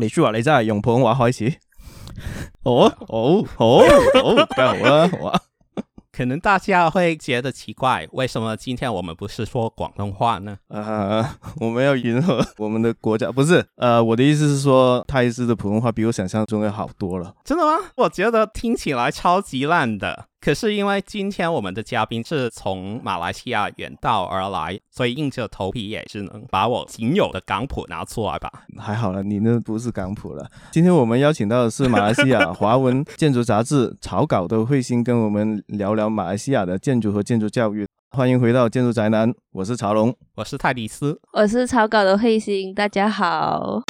你说话你真系用普通话开始？哦哦哦哦，梗系好啦，好啊。可能大家会觉得奇怪，为什么今天我们不是说广东话呢？呃，我们要迎合我们的国家，不是？呃，我的意思是说，泰式的普通话比我想象中要好多了。真的吗？我觉得听起来超级烂的。可是因为今天我们的嘉宾是从马来西亚远道而来，所以硬着头皮也只能把我仅有的港普拿出来吧。还好了，你那不是港普了。今天我们邀请到的是马来西亚华文建筑杂志草稿的慧心，跟我们聊聊马来西亚的建筑和建筑教育。欢迎回到建筑宅男，我是曹龙，我是泰迪斯，我是草稿的慧心，大家好。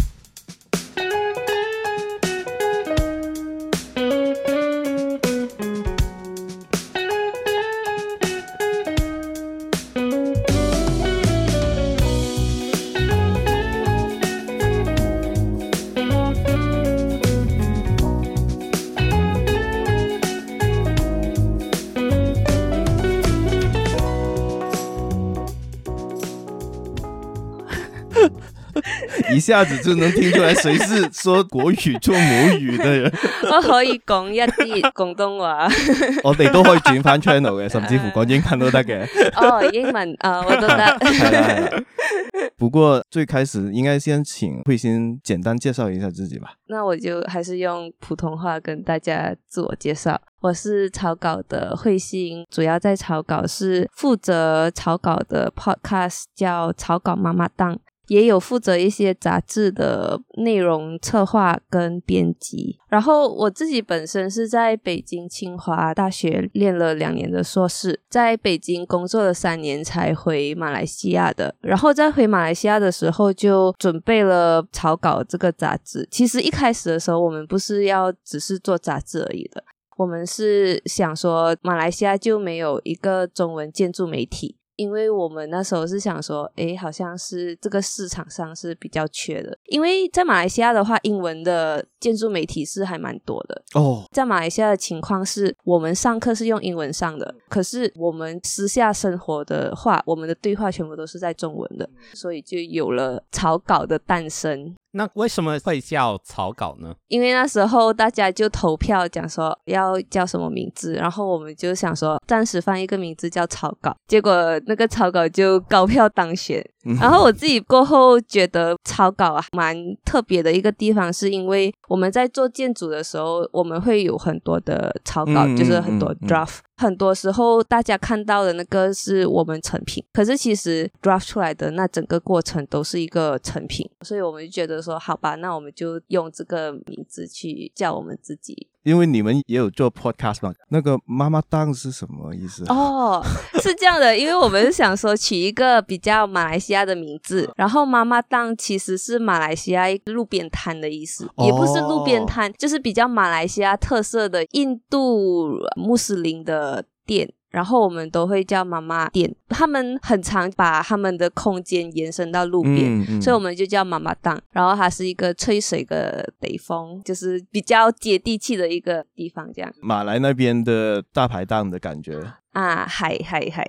一下子就能听出来谁是说国语做母语的人。我可以讲一啲广东话，我哋都可以转翻 channel 嘅，甚至乎讲英文都得嘅。哦，英文啊，我都得。不过最开始应该先请慧心简单介绍一下自己吧。那我就还是用普通话跟大家自我介绍。我是草稿的慧心，主要在草稿是负责草稿的 podcast，叫草稿妈妈档。也有负责一些杂志的内容策划跟编辑，然后我自己本身是在北京清华大学念了两年的硕士，在北京工作了三年才回马来西亚的。然后在回马来西亚的时候，就准备了草稿这个杂志。其实一开始的时候，我们不是要只是做杂志而已的，我们是想说马来西亚就没有一个中文建筑媒体。因为我们那时候是想说，诶，好像是这个市场上是比较缺的。因为在马来西亚的话，英文的建筑媒体是还蛮多的。哦，在马来西亚的情况是，我们上课是用英文上的，可是我们私下生活的话，我们的对话全部都是在中文的，所以就有了草稿的诞生。那为什么会叫草稿呢？因为那时候大家就投票讲说要叫什么名字，然后我们就想说暂时放一个名字叫草稿，结果那个草稿就高票当选。然后我自己过后觉得草稿啊蛮特别的一个地方，是因为我们在做建筑的时候，我们会有很多的草稿，嗯、就是很多 draft，嗯嗯、很多时候大家看到的那个是我们成品，可是其实 draft 出来的那整个过程都是一个成品，所以我们就觉得说好吧，那我们就用这个名字去叫我们自己。因为你们也有做 podcast 嘛，那个妈妈档是什么意思？哦，是这样的，因为我们是想说取一个比较马来西亚的名字，然后妈妈档其实是马来西亚一路边摊的意思，也不是路边摊，就是比较马来西亚特色的印度穆斯林的店。然后我们都会叫妈妈店，他们很常把他们的空间延伸到路边，嗯嗯、所以我们就叫妈妈档。然后它是一个吹水的北风，就是比较接地气的一个地方，这样。马来那边的大排档的感觉啊，嗨嗨嗨。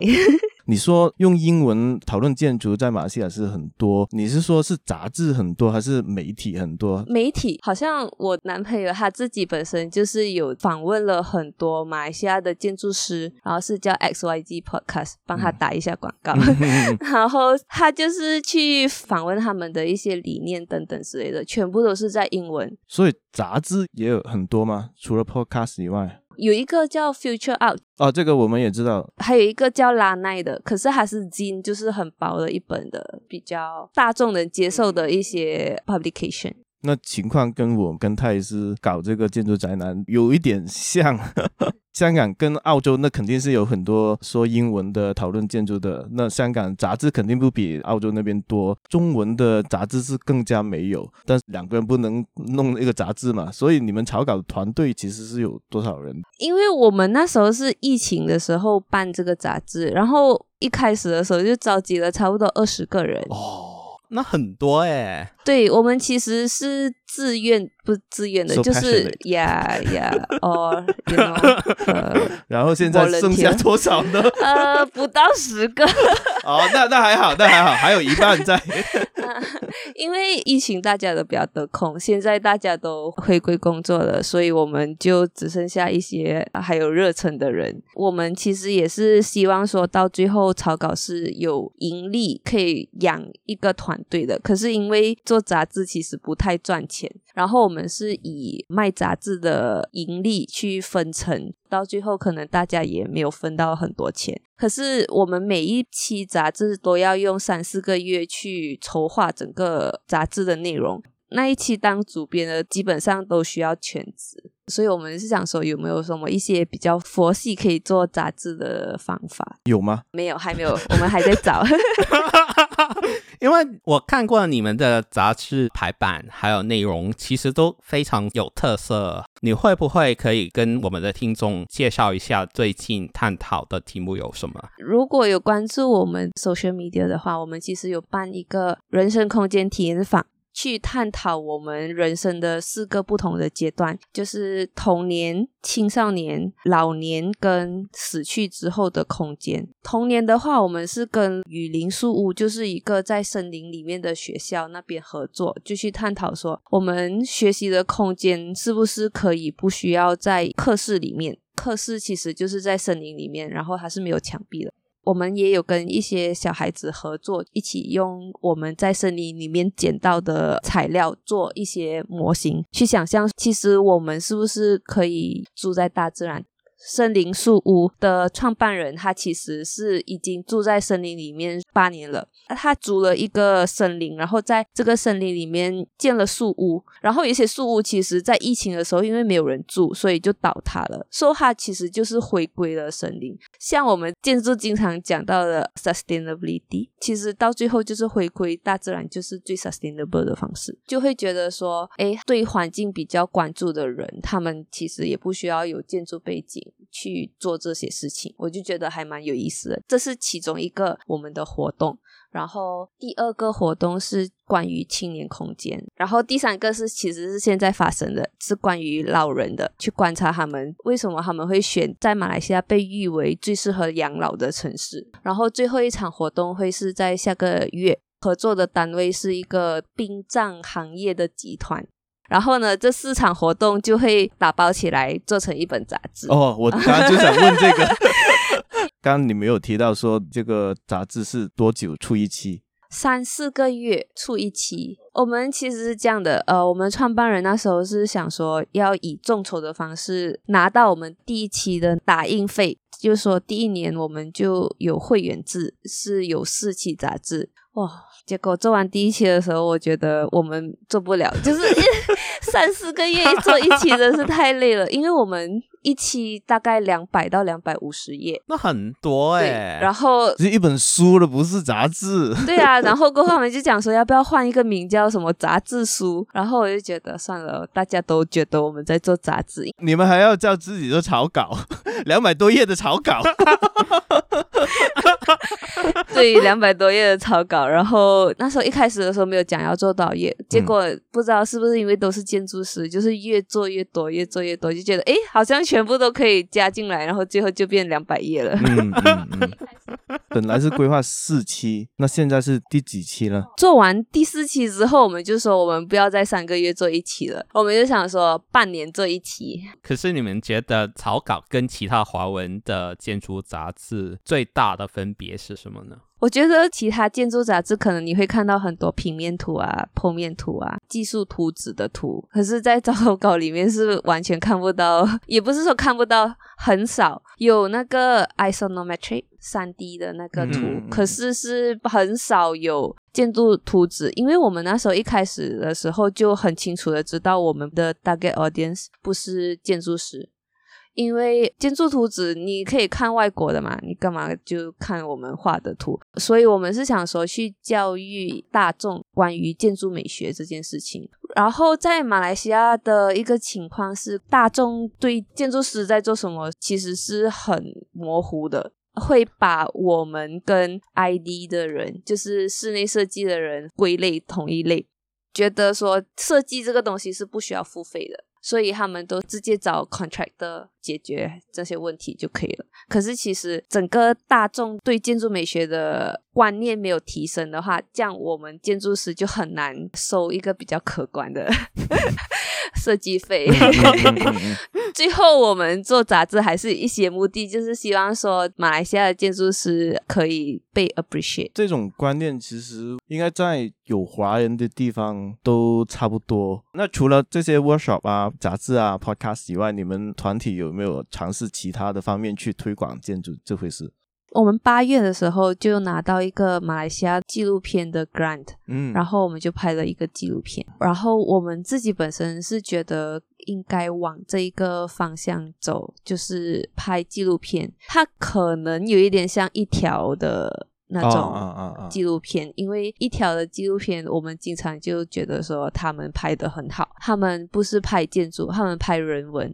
你说用英文讨论建筑在马来西亚是很多，你是说是杂志很多还是媒体很多？媒体好像我男朋友他自己本身就是有访问了很多马来西亚的建筑师，然后是叫 XYZ Podcast 帮他打一下广告，嗯、然后他就是去访问他们的一些理念等等之类的，全部都是在英文。所以杂志也有很多吗？除了 Podcast 以外？有一个叫 Future Out 哦，这个我们也知道。还有一个叫拉奈的，可是它是 Zine，就是很薄的一本的，比较大众能接受的一些 publication。那情况跟我跟泰斯搞这个建筑宅男有一点像。香港跟澳洲那肯定是有很多说英文的讨论建筑的，那香港杂志肯定不比澳洲那边多，中文的杂志是更加没有。但是两个人不能弄一个杂志嘛，所以你们草稿团队其实是有多少人？因为我们那时候是疫情的时候办这个杂志，然后一开始的时候就召集了差不多二十个人。哦，那很多诶。对，我们其实是自愿不自愿的，So 就是呀呀哦然后现在剩下多少呢？呃，不到十个。哦，那那还好，那还好，还有一半在。因为疫情，大家都比较得空，现在大家都回归工作了，所以我们就只剩下一些还有热忱的人。我们其实也是希望说到最后草稿是有盈利，可以养一个团队的。可是因为做杂志其实不太赚钱，然后我们是以卖杂志的盈利去分成，到最后可能大家也没有分到很多钱。可是我们每一期杂志都要用三四个月去筹划整个杂志的内容，那一期当主编的基本上都需要全职，所以我们是想说有没有什么一些比较佛系可以做杂志的方法？有吗？没有，还没有，我们还在找。因为我看过你们的杂志排版，还有内容，其实都非常有特色。你会不会可以跟我们的听众介绍一下最近探讨的题目有什么？如果有关注我们 social media 的话，我们其实有办一个人生空间体验坊。去探讨我们人生的四个不同的阶段，就是童年、青少年、老年跟死去之后的空间。童年的话，我们是跟雨林树屋，就是一个在森林里面的学校那边合作，就去探讨说，我们学习的空间是不是可以不需要在课室里面？课室其实就是在森林里面，然后它是没有墙壁的。我们也有跟一些小孩子合作，一起用我们在森林里面捡到的材料做一些模型，去想象其实我们是不是可以住在大自然。森林树屋的创办人，他其实是已经住在森林里面八年了。他租了一个森林，然后在这个森林里面建了树屋。然后有些树屋其实，在疫情的时候，因为没有人住，所以就倒塌了。所以它其实就是回归了森林。像我们建筑经常讲到的 sustainability，其实到最后就是回归大自然，就是最 sustainable 的方式。就会觉得说，哎，对环境比较关注的人，他们其实也不需要有建筑背景。去做这些事情，我就觉得还蛮有意思的。这是其中一个我们的活动，然后第二个活动是关于青年空间，然后第三个是其实是现在发生的，是关于老人的，去观察他们为什么他们会选在马来西亚被誉为最适合养老的城市。然后最后一场活动会是在下个月，合作的单位是一个殡葬行业的集团。然后呢，这四场活动就会打包起来做成一本杂志。哦，我刚刚就想问这个，刚刚你没有提到说这个杂志是多久出一期？三四个月出一期。我们其实是这样的，呃，我们创办人那时候是想说要以众筹的方式拿到我们第一期的打印费，就是说第一年我们就有会员制，是有四期杂志。哇，结果做完第一期的时候，我觉得我们做不了，就是 三四个月做一期真是太累了，因为我们一期大概两百到两百五十页，那很多哎、欸。然后是一本书了，不是杂志。对啊，然后过后我们就讲说要不要换一个名叫什么杂志书，然后我就觉得算了，大家都觉得我们在做杂志，你们还要叫自己做草稿，两百多页的草稿。对，两百多页的草稿，然后那时候一开始的时候没有讲要做多少页，结果不知道是不是因为都是建筑师，就是越做越多，越做越多，就觉得哎，好像全部都可以加进来，然后最后就变两百页了。嗯嗯嗯，本来是规划四期，那现在是第几期了？做完第四期之后，我们就说我们不要再三个月做一期了，我们就想说半年做一期。可是你们觉得草稿跟其他华文的建筑杂志最大的分别是什么呢？我觉得其他建筑杂志可能你会看到很多平面图啊、剖面图啊、技术图纸的图，可是，在草稿里面是完全看不到，也不是说看不到，很少有那个 isometric 三 D 的那个图，嗯、可是是很少有建筑图纸，因为我们那时候一开始的时候就很清楚的知道我们的 target audience 不是建筑师。因为建筑图纸你可以看外国的嘛，你干嘛就看我们画的图？所以我们是想说去教育大众关于建筑美学这件事情。然后在马来西亚的一个情况是，大众对建筑师在做什么其实是很模糊的，会把我们跟 ID 的人，就是室内设计的人归类同一类。觉得说设计这个东西是不需要付费的。所以他们都直接找 contractor 解决这些问题就可以了。可是其实整个大众对建筑美学的观念没有提升的话，这样我们建筑师就很难收一个比较可观的 设计费。最后我们做杂志还是一些目的，就是希望说马来西亚的建筑师可以被 appreciate。这种观念其实应该在有华人的地方都差不多。那除了这些 workshop 啊，杂志啊，podcast 以外，你们团体有没有尝试其他的方面去推广建筑这回事？我们八月的时候就拿到一个马来西亚纪录片的 grant，嗯，然后我们就拍了一个纪录片。然后我们自己本身是觉得应该往这一个方向走，就是拍纪录片。它可能有一点像一条的那种纪录片，因为一条的纪录片，我们经常就觉得说他们拍的很好，他们不是拍建筑，他们拍人文。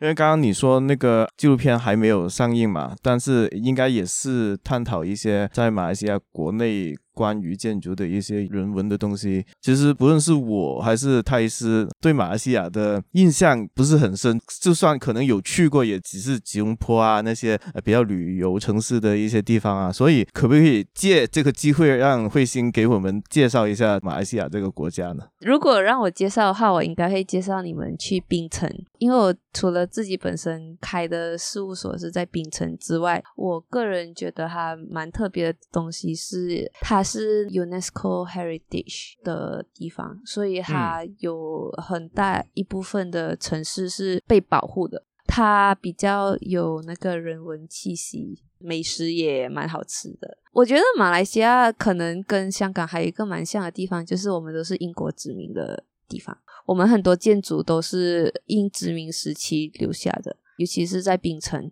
因为刚刚你说那个纪录片还没有上映嘛，但是应该也是探讨一些在马来西亚国内。关于建筑的一些人文的东西，其实不论是我还是泰斯，对马来西亚的印象不是很深。就算可能有去过，也只是吉隆坡啊那些比较旅游城市的一些地方啊。所以，可不可以借这个机会让慧星给我们介绍一下马来西亚这个国家呢？如果让我介绍的话，我应该会介绍你们去槟城，因为我除了自己本身开的事务所是在槟城之外，我个人觉得它蛮特别的东西是它。是 UNESCO Heritage 的地方，所以它有很大一部分的城市是被保护的。它比较有那个人文气息，美食也蛮好吃的。我觉得马来西亚可能跟香港还有一个蛮像的地方，就是我们都是英国殖民的地方，我们很多建筑都是英殖民时期留下的，尤其是在槟城。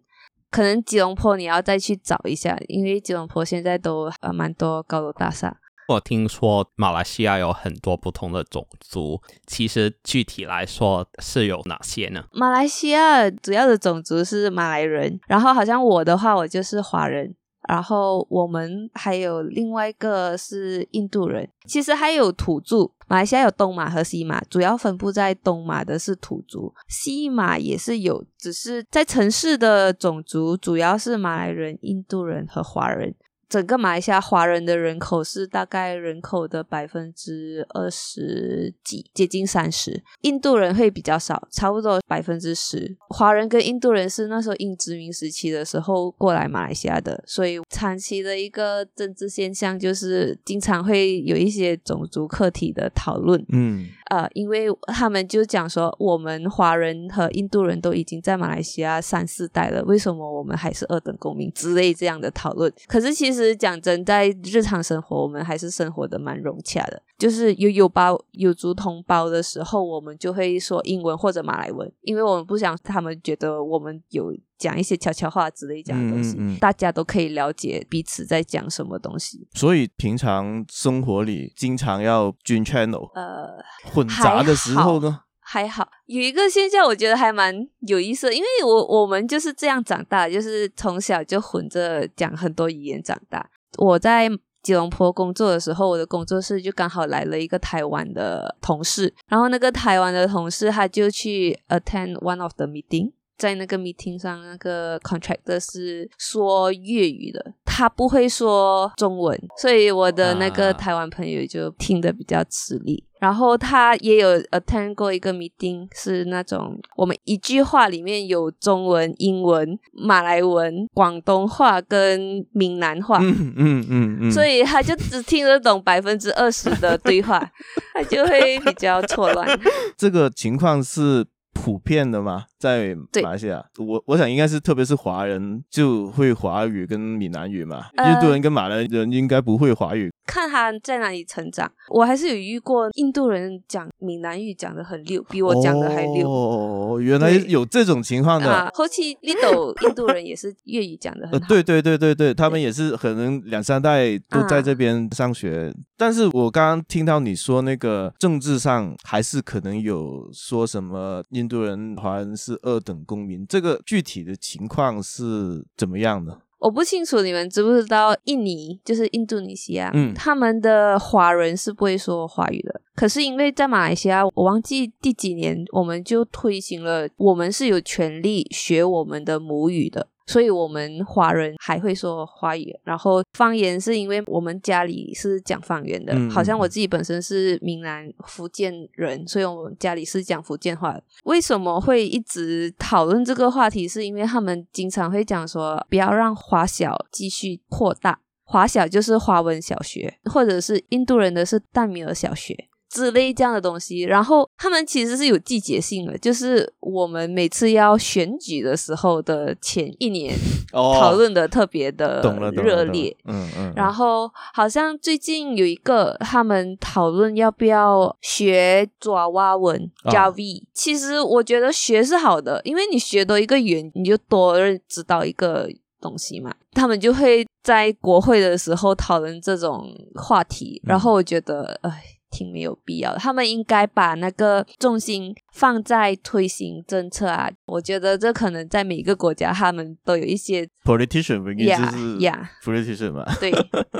可能吉隆坡你要再去找一下，因为吉隆坡现在都呃蛮多高楼大厦。我听说马来西亚有很多不同的种族，其实具体来说是有哪些呢？马来西亚主要的种族是马来人，然后好像我的话我就是华人。然后我们还有另外一个是印度人，其实还有土著。马来西亚有东马和西马，主要分布在东马的是土族，西马也是有，只是在城市的种族主要是马来人、印度人和华人。整个马来西亚华人的人口是大概人口的百分之二十几，接近三十。印度人会比较少，差不多百分之十。华人跟印度人是那时候英殖民时期的时候过来马来西亚的，所以长期的一个政治现象就是经常会有一些种族课题的讨论。嗯，呃，因为他们就讲说，我们华人和印度人都已经在马来西亚三四代了，为什么我们还是二等公民之类这样的讨论？可是其实。讲真，在日常生活，我们还是生活的蛮融洽的。就是有有包有族同胞的时候，我们就会说英文或者马来文，因为我们不想他们觉得我们有讲一些悄悄话之类这样的东西。嗯嗯，大家都可以了解彼此在讲什么东西。所以平常生活里经常要均 channel，呃，混杂的时候呢？还好，有一个现象我觉得还蛮有意思的，因为我我们就是这样长大，就是从小就混着讲很多语言长大。我在吉隆坡工作的时候，我的工作室就刚好来了一个台湾的同事，然后那个台湾的同事他就去 attend one of the meeting。在那个 meeting 上，那个 contractor 是说粤语的，他不会说中文，所以我的那个台湾朋友就听得比较吃力。啊、然后他也有 attend 过一个 meeting，是那种我们一句话里面有中文、英文、马来文、广东话跟闽南话，嗯嗯嗯，嗯嗯，所以他就只听得懂百分之二十的对话，他就会比较错乱。这个情况是普遍的吗？在马来西亚，我我想应该是，特别是华人就会华语跟闽南语嘛。呃、印度人跟马来人应该不会华语。看他在哪里成长，我还是有遇过印度人讲闽南语讲的很溜，比我讲的还溜。哦，原来有这种情况的。啊，后期印度印度人也是粤语讲的很好。呃，对对对对对，他们也是可能两三代都在这边上学。啊、但是我刚刚听到你说那个政治上还是可能有说什么印度人、华人是二等公民，这个具体的情况是怎么样的？我不清楚你们知不知道，印尼就是印度尼西亚，嗯，他们的华人是不会说华语的。可是因为在马来西亚，我忘记第几年，我们就推行了，我们是有权利学我们的母语的。所以我们华人还会说华语，然后方言是因为我们家里是讲方言的，嗯、好像我自己本身是闽南福建人，所以我们家里是讲福建话。为什么会一直讨论这个话题？是因为他们经常会讲说，不要让华小继续扩大，华小就是华文小学，或者是印度人的是淡米尔小学。之类这样的东西，然后他们其实是有季节性的，就是我们每次要选举的时候的前一年，讨论的特别的热烈。嗯嗯。然后好像最近有一个，他们讨论要不要学爪哇文 Jawi。其实我觉得学是好的，因为你学多一个语言，你就多知道一个东西嘛。他们就会在国会的时候讨论这种话题，然后我觉得，哎。挺没有必要的，他们应该把那个重心放在推行政策啊。我觉得这可能在每个国家，他们都有一些 politician，呀呀，politician 嘛。对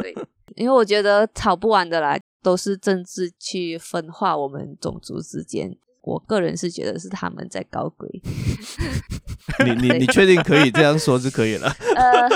对，因为我觉得吵不完的啦，都是政治去分化我们种族之间。我个人是觉得是他们在搞鬼。你你你确定可以这样说就可以了？呃，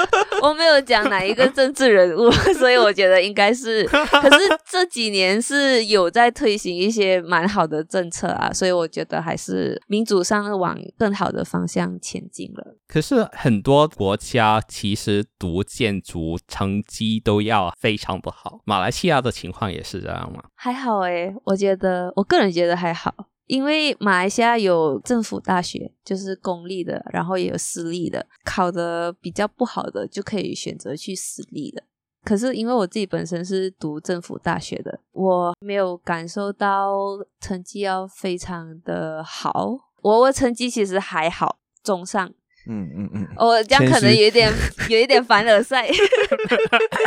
我没有讲哪一个政治人物，所以我觉得应该是。可是这几年是有在推行一些蛮好的政策啊，所以我觉得还是民主上往更好的方向前进了。可是很多国家其实读建筑成绩都要非常不好，马来西亚的情况也是这样吗？还好诶，我觉得我个人觉得还好。因为马来西亚有政府大学，就是公立的，然后也有私立的。考的比较不好的，就可以选择去私立的。可是因为我自己本身是读政府大学的，我没有感受到成绩要非常的好。我我成绩其实还好，中上。嗯嗯嗯，我、这样可能有一点有一点凡尔赛。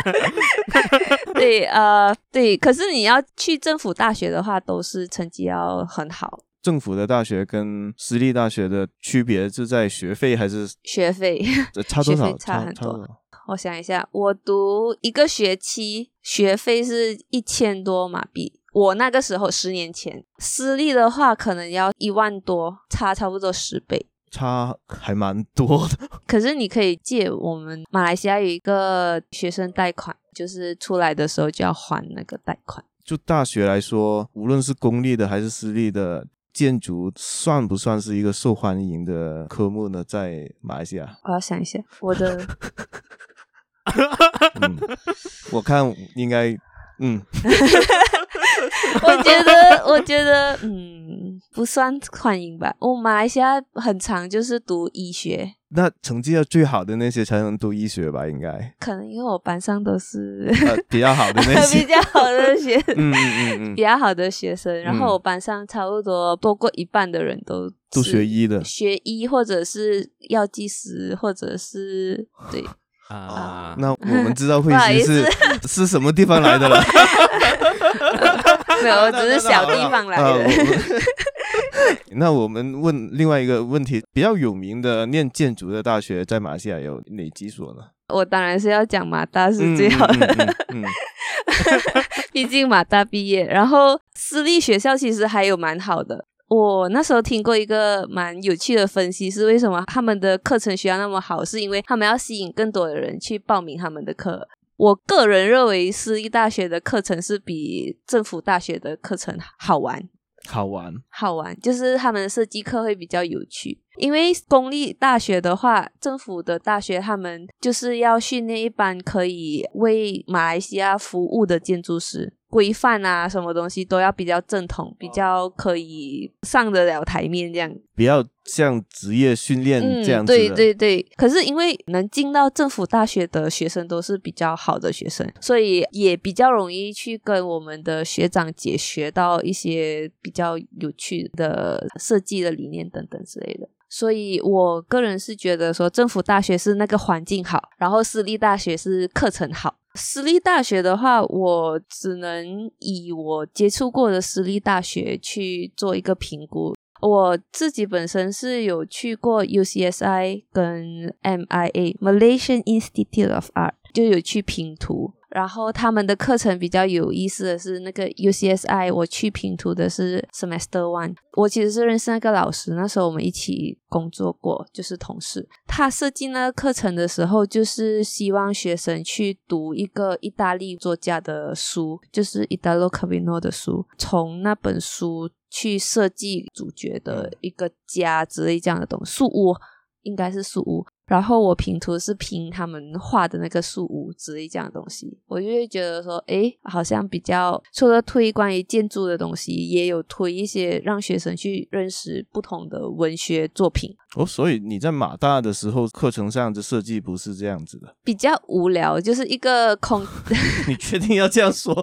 对，呃，对，可是你要去政府大学的话，都是成绩要很好。政府的大学跟私立大学的区别是在学费还是学费？差多少？差很多。我想一下，我读一个学期学费是一千多马币。我那个时候十年前，私立的话可能要一万多，差差不多十倍。差还蛮多的，可是你可以借我们马来西亚有一个学生贷款，就是出来的时候就要还那个贷款。就大学来说，无论是公立的还是私立的，建筑算不算是一个受欢迎的科目呢？在马来西亚，我要想一下，我的，嗯，我看应该，嗯。我觉得，我觉得，嗯，不算欢迎吧。我马来西亚很长就是读医学，那成绩要最好的那些才能读医学吧？应该可能因为我班上都是、呃、比较好的那些，比较好的学生，嗯嗯嗯，比较好的学生。然后我班上差不多多过一半的人都都学医的，学医或者是药剂师，或者是对。啊，那我们知道慧心是是什么地方来的了？没有，我只是小地方来的。那我们问另外一个问题，比较有名的念建筑的大学在马来西亚有哪几所呢？我当然是要讲马大是最好的，嗯，毕竟马大毕业，然后私立学校其实还有蛮好的。我那时候听过一个蛮有趣的分析，是为什么他们的课程学校那么好，是因为他们要吸引更多的人去报名他们的课。我个人认为私立大学的课程是比政府大学的课程好玩。好玩，好玩，就是他们的设计课会比较有趣。因为公立大学的话，政府的大学他们就是要训练一般可以为马来西亚服务的建筑师。规范啊，什么东西都要比较正统，比较可以上得了台面，这样比较像职业训练这样子。嗯，对对对。可是因为能进到政府大学的学生都是比较好的学生，所以也比较容易去跟我们的学长姐学到一些比较有趣的设计的理念等等之类的。所以我个人是觉得说，政府大学是那个环境好，然后私立大学是课程好。私立大学的话，我只能以我接触过的私立大学去做一个评估。我自己本身是有去过 UCSI 跟 MIA Malaysian Institute of Art，就有去拼图。然后他们的课程比较有意思的是，那个 UCSI 我去拼图的是 Semester One，我其实是认识那个老师，那时候我们一起工作过，就是同事。他设计那个课程的时候，就是希望学生去读一个意大利作家的书，就是 Italo Calvino 的书，从那本书去设计主角的一个家之类这样的东西，树屋应该是树屋。然后我拼图是拼他们画的那个树屋之类这样的东西，我就会觉得说，哎，好像比较除了推关于建筑的东西，也有推一些让学生去认识不同的文学作品。哦，所以你在马大的时候课程上的设计不是这样子的，比较无聊，就是一个空。你确定要这样说？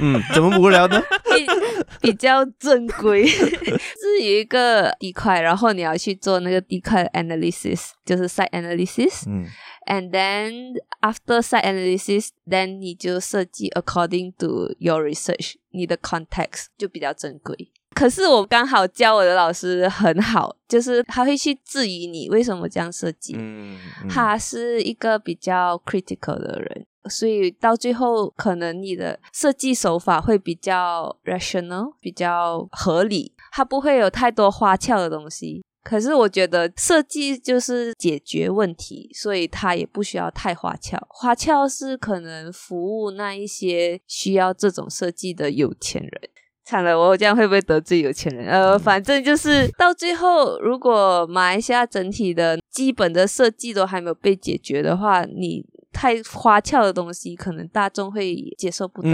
嗯，怎么无聊呢？比，比较正规，是有一个地块，然后你要去做那个地块 analysis，就是 site analysis。嗯，and then after site analysis，then 你就设计 according to your research，你的 context 就比较正规。可是我刚好教我的老师很好，就是他会去质疑你为什么这样设计。嗯，嗯，他是一个比较 critical 的人。所以到最后，可能你的设计手法会比较 rational，比较合理，它不会有太多花俏的东西。可是我觉得设计就是解决问题，所以它也不需要太花俏。花俏是可能服务那一些需要这种设计的有钱人。惨了，我这样会不会得罪有钱人？呃，反正就是到最后，如果马来西亚整体的基本的设计都还没有被解决的话，你。太花俏的东西，可能大众会接受不到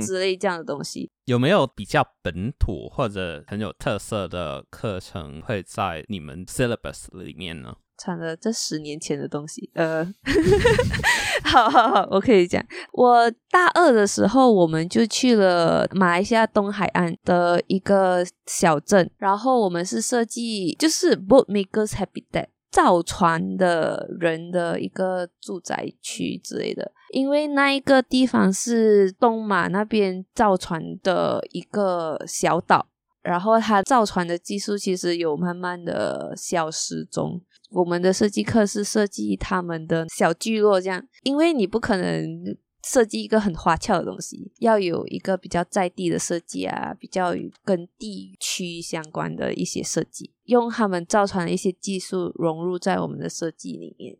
之类这样的东西。有没有比较本土或者很有特色的课程会在你们 syllabus 里面呢？惨了，这十年前的东西。呃，好好好，我可以讲。我大二的时候，我们就去了马来西亚东海岸的一个小镇，然后我们是设计就是 boat makers habitat。造船的人的一个住宅区之类的，因为那一个地方是东马那边造船的一个小岛，然后它造船的技术其实有慢慢的消失中。我们的设计课是设计他们的小聚落，这样，因为你不可能。设计一个很花俏的东西，要有一个比较在地的设计啊，比较跟地区相关的一些设计，用他们造船的一些技术融入在我们的设计里面。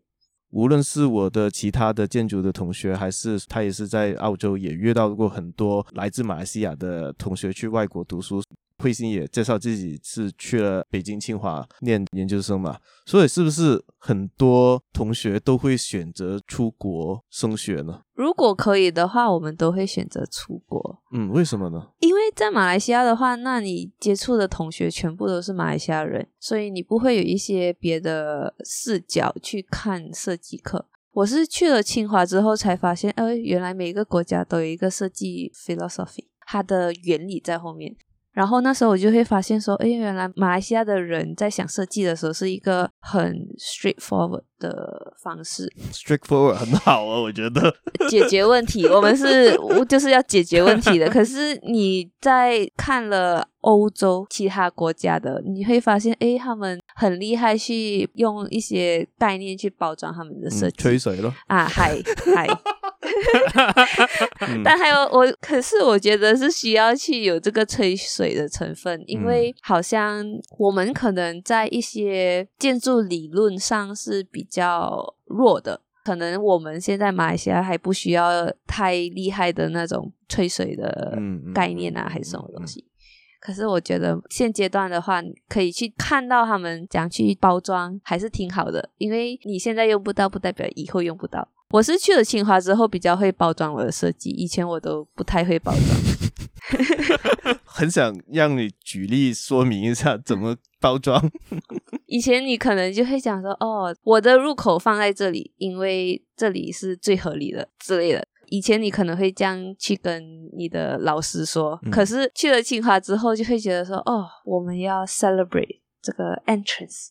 无论是我的其他的建筑的同学，还是他也是在澳洲也遇到过很多来自马来西亚的同学去外国读书。慧心也介绍自己是去了北京清华念研究生嘛，所以是不是很多同学都会选择出国升学呢？如果可以的话，我们都会选择出国。嗯，为什么呢？因为在马来西亚的话，那你接触的同学全部都是马来西亚人，所以你不会有一些别的视角去看设计课。我是去了清华之后才发现，呃，原来每个国家都有一个设计 philosophy，它的原理在后面。然后那时候我就会发现说，哎，原来马来西亚的人在想设计的时候是一个很 straightforward 的方式。straightforward 很好啊，我觉得 解决问题，我们是就是要解决问题的。可是你在看了欧洲其他国家的，你会发现，哎，他们很厉害，去用一些概念去包装他们的设计。嗯、吹水咯啊，嗨嗨。但还有我，可是我觉得是需要去有这个吹水的成分，因为好像我们可能在一些建筑理论上是比较弱的，可能我们现在马来西亚还不需要太厉害的那种吹水的概念啊，还是什么东西。可是我觉得现阶段的话，可以去看到他们讲去包装，还是挺好的，因为你现在用不到，不代表以后用不到。我是去了清华之后比较会包装我的设计，以前我都不太会包装。很想让你举例说明一下怎么包装。以前你可能就会讲说，哦，我的入口放在这里，因为这里是最合理的之类的。以前你可能会这样去跟你的老师说，嗯、可是去了清华之后就会觉得说，哦，我们要 celebrate 这个 entrance。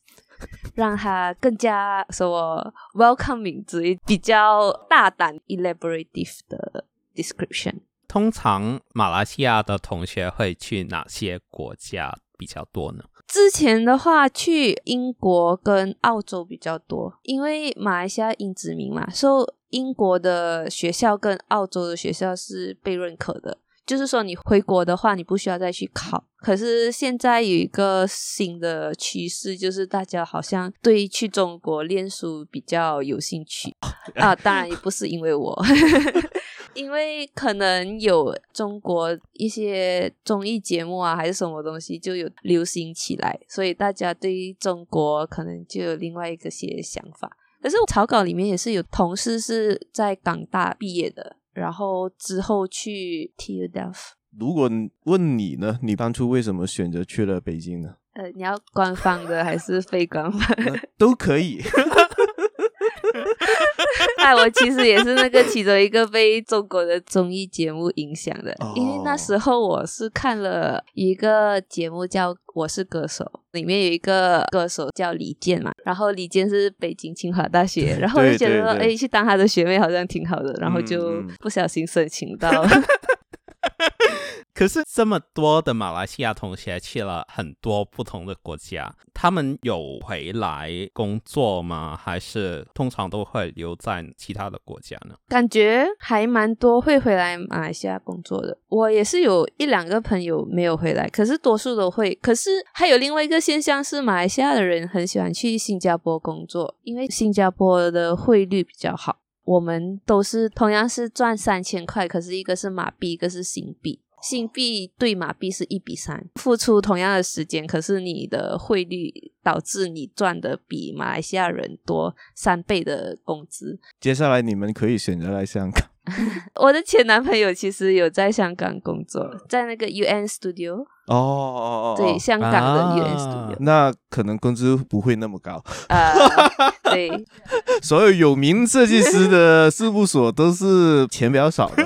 让他更加说 welcoming，之类比较大胆 elaborative 的 description。通常马来西亚的同学会去哪些国家比较多呢？之前的话，去英国跟澳洲比较多，因为马来西亚英殖民嘛，所以英国的学校跟澳洲的学校是被认可的。就是说，你回国的话，你不需要再去考。可是现在有一个新的趋势，就是大家好像对去中国念书比较有兴趣 啊。当然也不是因为我，因为可能有中国一些综艺节目啊，还是什么东西就有流行起来，所以大家对中国可能就有另外一个些想法。可是草稿里面也是有同事是在港大毕业的。然后之后去 TU Delft。如果问你呢，你当初为什么选择去了北京呢？呃，你要官方的还是非官方的？都可以。哎，我其实也是那个其中一个被中国的综艺节目影响的，哦、因为那时候我是看了一个节目叫《我是歌手》，里面有一个歌手叫李健嘛，然后李健是北京清华大学，然后我就觉得说，哎，去当他的学妹好像挺好的，然后就不小心申请到了。嗯可是这么多的马来西亚同学去了很多不同的国家，他们有回来工作吗？还是通常都会留在其他的国家呢？感觉还蛮多会回来马来西亚工作的。我也是有一两个朋友没有回来，可是多数都会。可是还有另外一个现象是，马来西亚的人很喜欢去新加坡工作，因为新加坡的汇率比较好。我们都是同样是赚三千块，可是一个是马币，一个是新币。新币对马币是一比三，付出同样的时间，可是你的汇率导致你赚的比马来西亚人多三倍的工资。接下来你们可以选择来香港。我的前男朋友其实有在香港工作，在那个 UN Studio。哦哦哦，对，香港的 UN Studio。啊，那可能工资不会那么高。啊，对，所有有名设计师的事务所都是钱比较少的。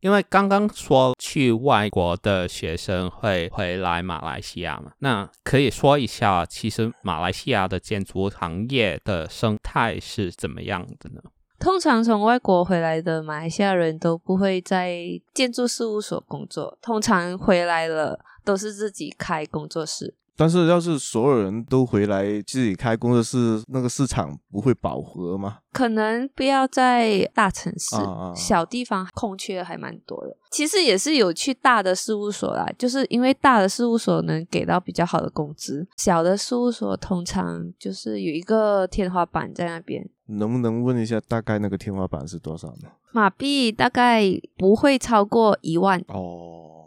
因为刚刚说去外国的学生会回来马来西亚嘛，那可以说一下，其实马来西亚的建筑行业的生态是怎么样的呢？通常从外国回来的马来西亚人都不会在建筑事务所工作，通常回来了都是自己开工作室。但是，要是所有人都回来自己开工作室，那个市场不会饱和吗？可能不要在大城市，啊啊小地方空缺还蛮多的。其实也是有去大的事务所啦，就是因为大的事务所能给到比较好的工资，小的事务所通常就是有一个天花板在那边。能不能问一下，大概那个天花板是多少呢？马币大概不会超过一万。哦。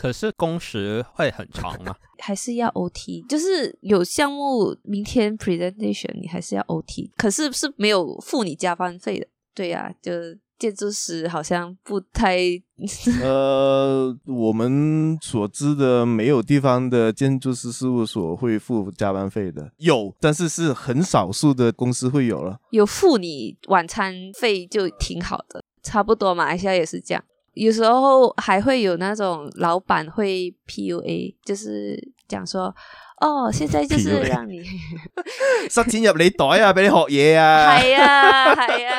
可是工时会很长吗？还是要 OT？就是有项目明天 presentation，你还是要 OT。可是是没有付你加班费的。对呀、啊，就建筑师好像不太……呃，我们所知的没有地方的建筑师事务所会付加班费的。有，但是是很少数的公司会有了。有付你晚餐费就挺好的，差不多马来西亚也是这样。有时候还会有那种老板会 PUA，就是讲说，哦，现在就是让你 塞钱入你袋啊，俾你学嘢啊。系啊，系啊。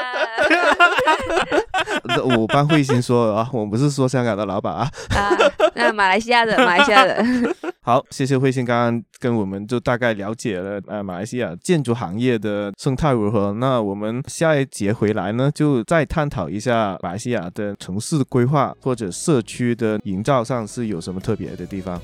我帮慧心说啊，我不是说香港的老板啊。啊，那马来西亚的，马来西亚的。好，谢谢慧心，刚刚跟我们就大概了解了呃马来西亚建筑行业的生态如何。那我们下一节回来呢，就再探讨一下马来西亚的城市规划或者社区的营造上是有什么特别的地方。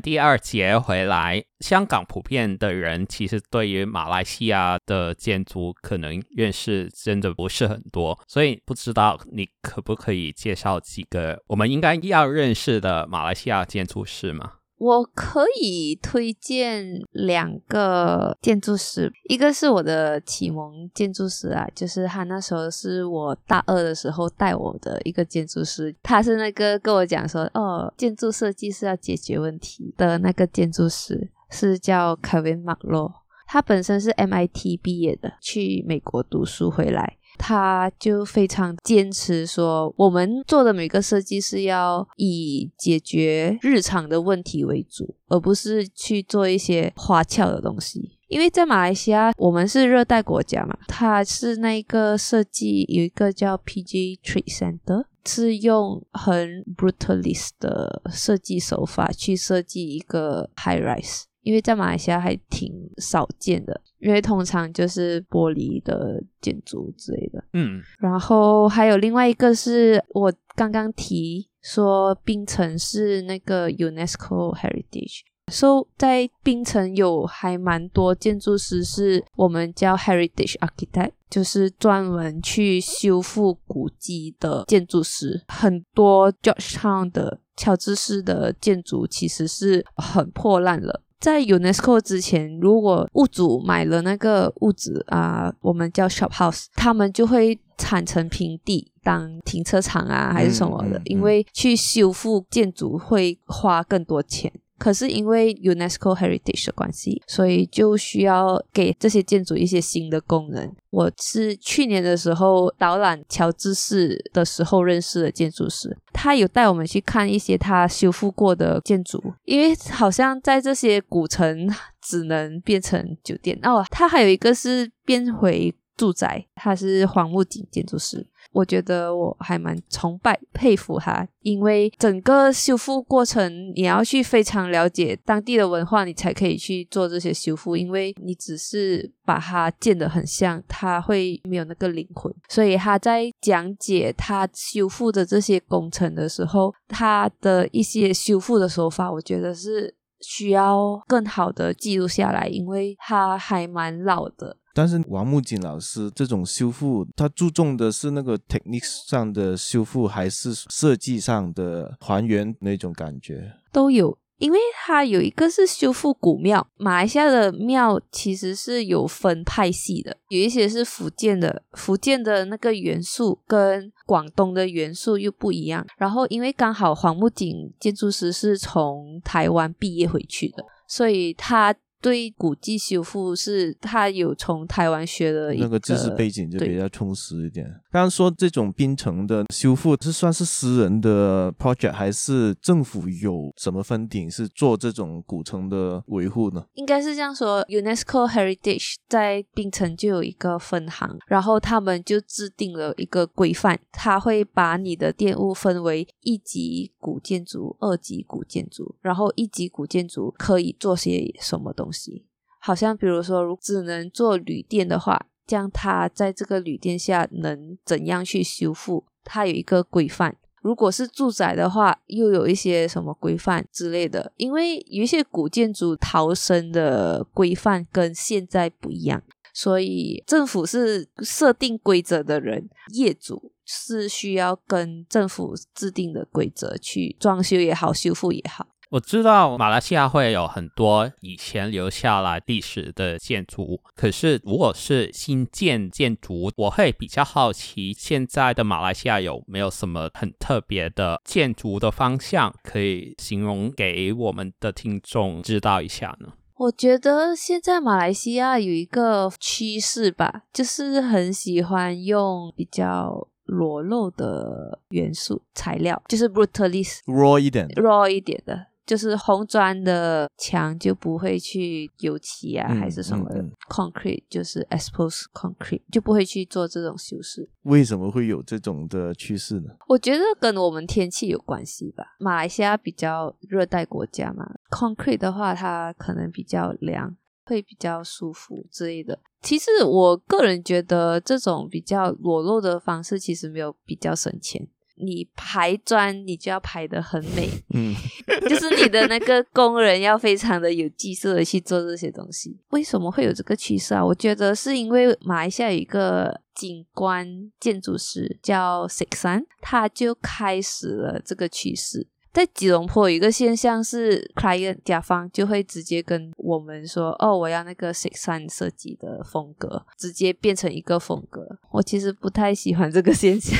第二节回来，香港普遍的人其实对于马来西亚的建筑可能认识真的不是很多，所以不知道你可不可以介绍几个我们应该要认识的马来西亚建筑师吗？我可以推荐两个建筑师，一个是我的启蒙建筑师啊，就是他那时候是我大二的时候带我的一个建筑师，他是那个跟我讲说，哦，建筑设计是要解决问题的那个建筑师，是叫 Kevin McLeod，他本身是 MIT 毕业的，去美国读书回来。他就非常坚持说，我们做的每个设计是要以解决日常的问题为主，而不是去做一些花俏的东西。因为在马来西亚，我们是热带国家嘛，它是那个设计有一个叫 PJ Trade Center，是用很 brutalist 的设计手法去设计一个 high rise。因为在马来西亚还挺少见的，因为通常就是玻璃的建筑之类的。嗯，然后还有另外一个是我刚刚提说，槟城是那个 UNESCO Heritage，所以在槟城有还蛮多建筑师是我们叫 Heritage Architect，就是专门去修复古迹的建筑师。很多 Georgetown 的乔治市的建筑其实是很破烂了。在 UNESCO 之前，如果屋主买了那个屋子啊，我们叫 shop house，他们就会铲成平地当停车场啊，还是什么的，嗯嗯嗯、因为去修复建筑会花更多钱。可是因为 UNESCO Heritage 的关系，所以就需要给这些建筑一些新的功能。我是去年的时候导览乔治市的时候认识的建筑师，他有带我们去看一些他修复过的建筑，因为好像在这些古城只能变成酒店哦。他还有一个是变回住宅，他是黄木锦建筑师。我觉得我还蛮崇拜、佩服他，因为整个修复过程，你要去非常了解当地的文化，你才可以去做这些修复。因为你只是把它建得很像，它会没有那个灵魂。所以他在讲解他修复的这些工程的时候，他的一些修复的手法，我觉得是需要更好的记录下来，因为他还蛮老的。但是王木槿老师这种修复，他注重的是那个 technique 上的修复，还是设计上的还原那种感觉？都有，因为他有一个是修复古庙，马来西亚的庙其实是有分派系的，有一些是福建的，福建的那个元素跟广东的元素又不一样。然后因为刚好黄木槿建筑师是从台湾毕业回去的，所以他。对古迹修复是他有从台湾学的个，那个知识背景就比较充实一点。刚刚说这种冰城的修复是算是私人的 project 还是政府有什么 funding 是做这种古城的维护呢？应该是这样说，UNESCO Heritage 在冰城就有一个分行，然后他们就制定了一个规范，他会把你的店物分为一级古建筑、二级古建筑，然后一级古建筑可以做些什么东西。东西好像比如说，如只能做旅店的话，这样它在这个旅店下能怎样去修复？它有一个规范。如果是住宅的话，又有一些什么规范之类的。因为有一些古建筑逃生的规范跟现在不一样，所以政府是设定规则的人，业主是需要跟政府制定的规则去装修也好，修复也好。我知道马来西亚会有很多以前留下来历史的建筑，可是如果是新建建筑，我会比较好奇，现在的马来西亚有没有什么很特别的建筑的方向，可以形容给我们的听众知道一下呢？我觉得现在马来西亚有一个趋势吧，就是很喜欢用比较裸露的元素材料，就是 brutalist raw 一点，raw 一点的。就是红砖的墙就不会去油漆啊，嗯、还是什么的。嗯嗯、concrete 就是 exposed concrete 就不会去做这种修饰。为什么会有这种的趋势呢？我觉得跟我们天气有关系吧。马来西亚比较热带国家嘛，concrete 的话它可能比较凉，会比较舒服之类的。其实我个人觉得这种比较裸露的方式其实没有比较省钱。你排砖，你就要排的很美，嗯，就是你的那个工人要非常的有技术的去做这些东西。为什么会有这个趋势啊？我觉得是因为马来西亚有一个景观建筑师叫 Seksan，他就开始了这个趋势。在吉隆坡有一个现象是，client 甲方就会直接跟我们说：“哦，我要那个 Seksan 设计的风格，直接变成一个风格。”我其实不太喜欢这个现象，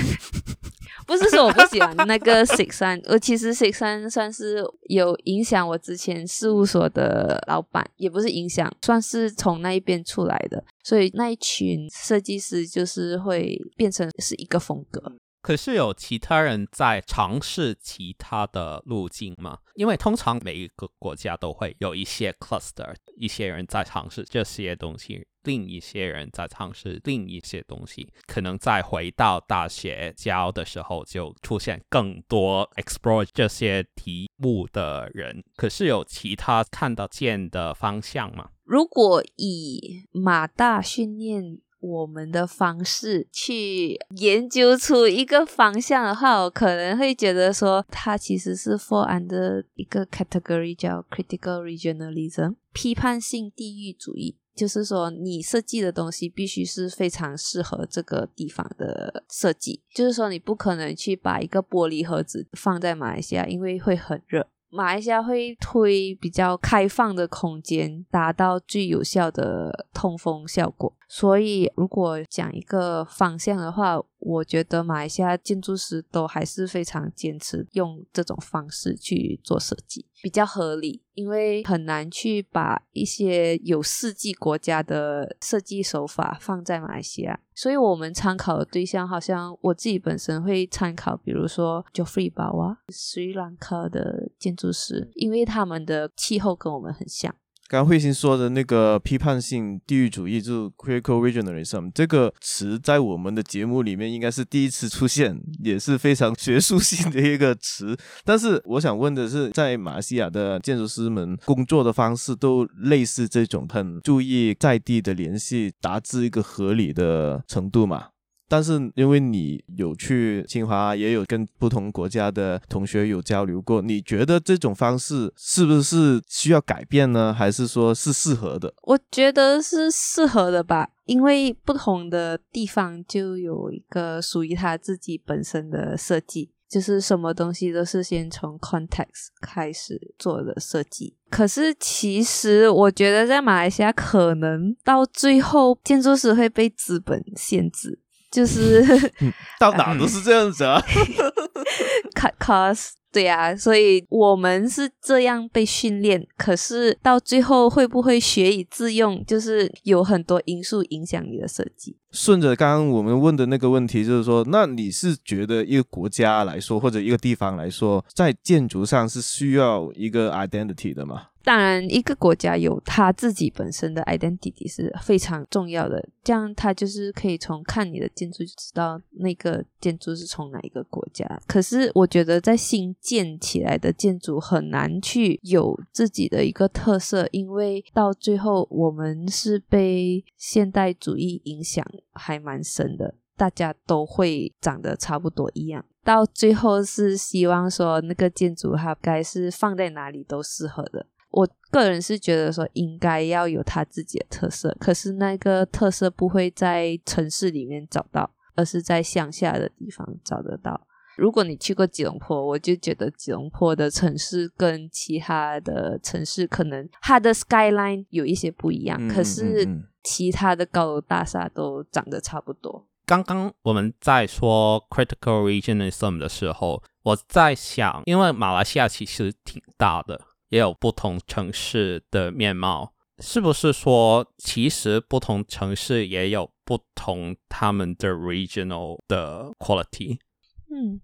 不是说我不喜欢那个 Six 三我其实 Six 三算是有影响我之前事务所的老板，也不是影响，算是从那一边出来的，所以那一群设计师就是会变成是一个风格。可是有其他人在尝试其他的路径吗？因为通常每一个国家都会有一些 cluster，一些人在尝试这些东西，另一些人在尝试另一些东西。可能在回到大学教的时候，就出现更多 explore 这些题目的人。可是有其他看得见的方向吗？如果以马大训练。我们的方式去研究出一个方向的话，我可能会觉得说，它其实是 fall under 一个 category 叫 critical regionalism，批判性地域主义，就是说你设计的东西必须是非常适合这个地方的设计，就是说你不可能去把一个玻璃盒子放在马来西亚，因为会很热。马来西亚会推比较开放的空间，达到最有效的通风效果。所以，如果讲一个方向的话，我觉得马来西亚建筑师都还是非常坚持用这种方式去做设计，比较合理。因为很难去把一些有四季国家的设计手法放在马来西亚，所以我们参考的对象，好像我自己本身会参考，比如说 Geoffrey Bawa，斯里兰卡的建筑师，因为他们的气候跟我们很像。刚慧心说的那个批判性地域主义，就是 critical regionalism 这个词，在我们的节目里面应该是第一次出现，也是非常学术性的一个词。但是我想问的是，在马来西亚的建筑师们工作的方式都类似这种，很注意在地的联系，达至一个合理的程度嘛？但是因为你有去清华，也有跟不同国家的同学有交流过，你觉得这种方式是不是需要改变呢？还是说是适合的？我觉得是适合的吧，因为不同的地方就有一个属于他自己本身的设计，就是什么东西都是先从 context 开始做的设计。可是其实我觉得在马来西亚，可能到最后建筑师会被资本限制。就是、嗯、到哪都是这样子啊，cut cost，对呀、啊，所以我们是这样被训练。可是到最后会不会学以致用，就是有很多因素影响你的设计。顺着刚刚我们问的那个问题，就是说，那你是觉得一个国家来说，或者一个地方来说，在建筑上是需要一个 identity 的吗？当然，一个国家有它自己本身的 identity 是非常重要的。这样，它就是可以从看你的建筑就知道那个建筑是从哪一个国家。可是，我觉得在新建起来的建筑很难去有自己的一个特色，因为到最后我们是被现代主义影响还蛮深的，大家都会长得差不多一样。到最后是希望说那个建筑它该是放在哪里都适合的。我个人是觉得说应该要有它自己的特色，可是那个特色不会在城市里面找到，而是在乡下的地方找得到。如果你去过吉隆坡，我就觉得吉隆坡的城市跟其他的城市可能它的 skyline 有一些不一样，嗯、可是其他的高楼大厦都长得差不多。刚刚我们在说 critical regionalism 的时候，我在想，因为马来西亚其实挺大的。也有不同城市的面貌，是不是说其实不同城市也有不同他们的 regional 的 quality？嗯。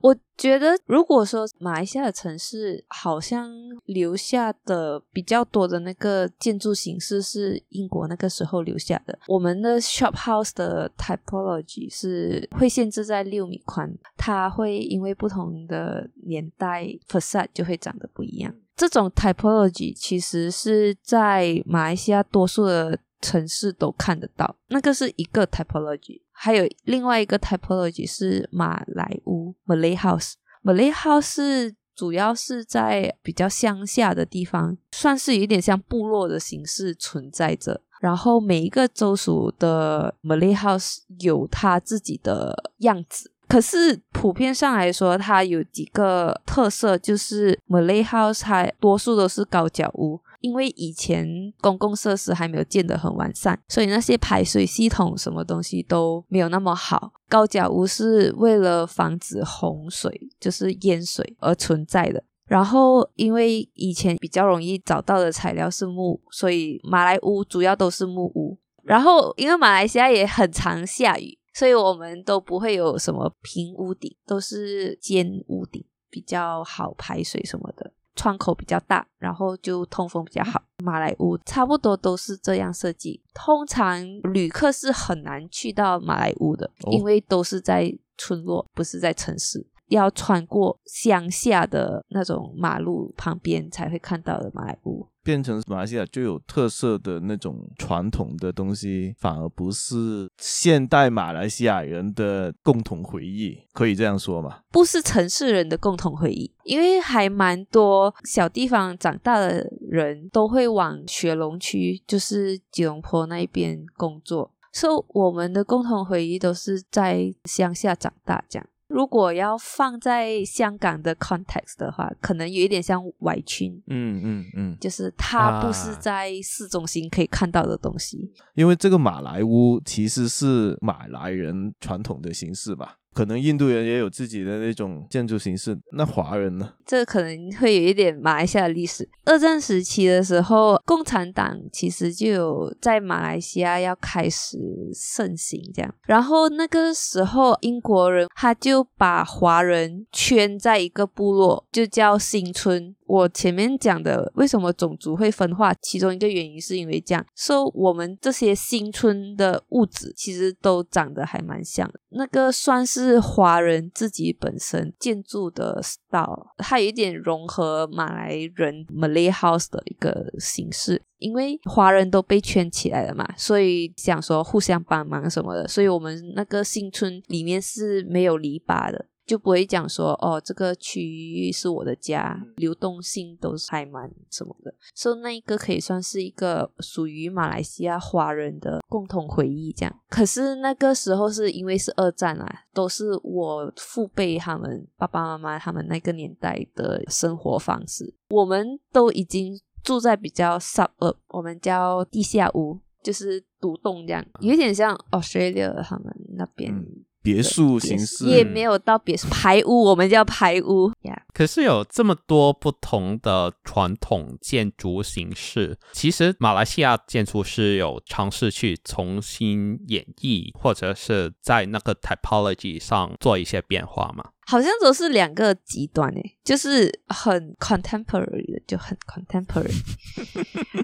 我觉得，如果说马来西亚的城市好像留下的比较多的那个建筑形式是英国那个时候留下的，我们的 shop house 的 typology 是会限制在六米宽，它会因为不同的年代 facade 就会长得不一样。这种 typology 其实是在马来西亚多数的城市都看得到，那个是一个 typology。还有另外一个 typology 是马来屋 （Malay House）。Malay House 主要是在比较乡下的地方，算是有点像部落的形式存在着。然后每一个州属的 Malay House 有它自己的样子。可是普遍上来说，它有几个特色，就是 Malay House 它多数都是高脚屋，因为以前公共设施还没有建得很完善，所以那些排水系统什么东西都没有那么好。高脚屋是为了防止洪水，就是淹水而存在的。然后因为以前比较容易找到的材料是木，所以马来屋主要都是木屋。然后因为马来西亚也很常下雨。所以我们都不会有什么平屋顶，都是尖屋顶，比较好排水什么的，窗口比较大，然后就通风比较好。马来屋差不多都是这样设计，通常旅客是很难去到马来屋的，因为都是在村落，不是在城市。要穿过乡下的那种马路旁边才会看到的马来屋，变成马来西亚最有特色的那种传统的东西，反而不是现代马来西亚人的共同回忆，可以这样说吗？不是城市人的共同回忆，因为还蛮多小地方长大的人都会往雪隆区，就是吉隆坡那一边工作，所以我们的共同回忆都是在乡下长大这样。如果要放在香港的 context 的话，可能有一点像外裙，嗯嗯嗯，就是它不是在市中心可以看到的东西。啊，因为这个马来屋其实是马来人传统的形式吧。可能印度人也有自己的那种建筑形式，那华人呢？这可能会有一点马来西亚历史。二战时期的时候，共产党其实就有在马来西亚要开始盛行这样。然后那个时候，英国人他就把华人圈在一个部落，就叫新村。我前面讲的为什么种族会分化，其中一个原因是因为这样，说、我们这些新村的物质其实都长得还蛮像的。那个算是华人自己本身建筑的 style，它有一点融合马来人 Malay House 的一个形式，因为华人都被圈起来了嘛，所以想说互相帮忙什么的，所以我们那个新村里面是没有篱笆的。就不会讲说哦，这个区域是我的家，流动性都是还蛮什么的，所以那一个可以算是一个属于马来西亚华人的共同回忆。这样，可是那个时候是因为是二战啊，都是我父辈他们爸爸妈妈他们那个年代的生活方式，我们都已经住在比较 suburb，我们叫地下屋，就是独栋这样，有点像 Australia 他们那边。嗯别墅形式也没有到别墅排屋，我们叫排屋。Yeah. 可是有这么多不同的传统建筑形式，其实马来西亚建筑师有尝试去重新演绎，或者是在那个 typology 上做一些变化吗？好像都是两个极端诶，就是很 contemporary 的，就很 contemporary。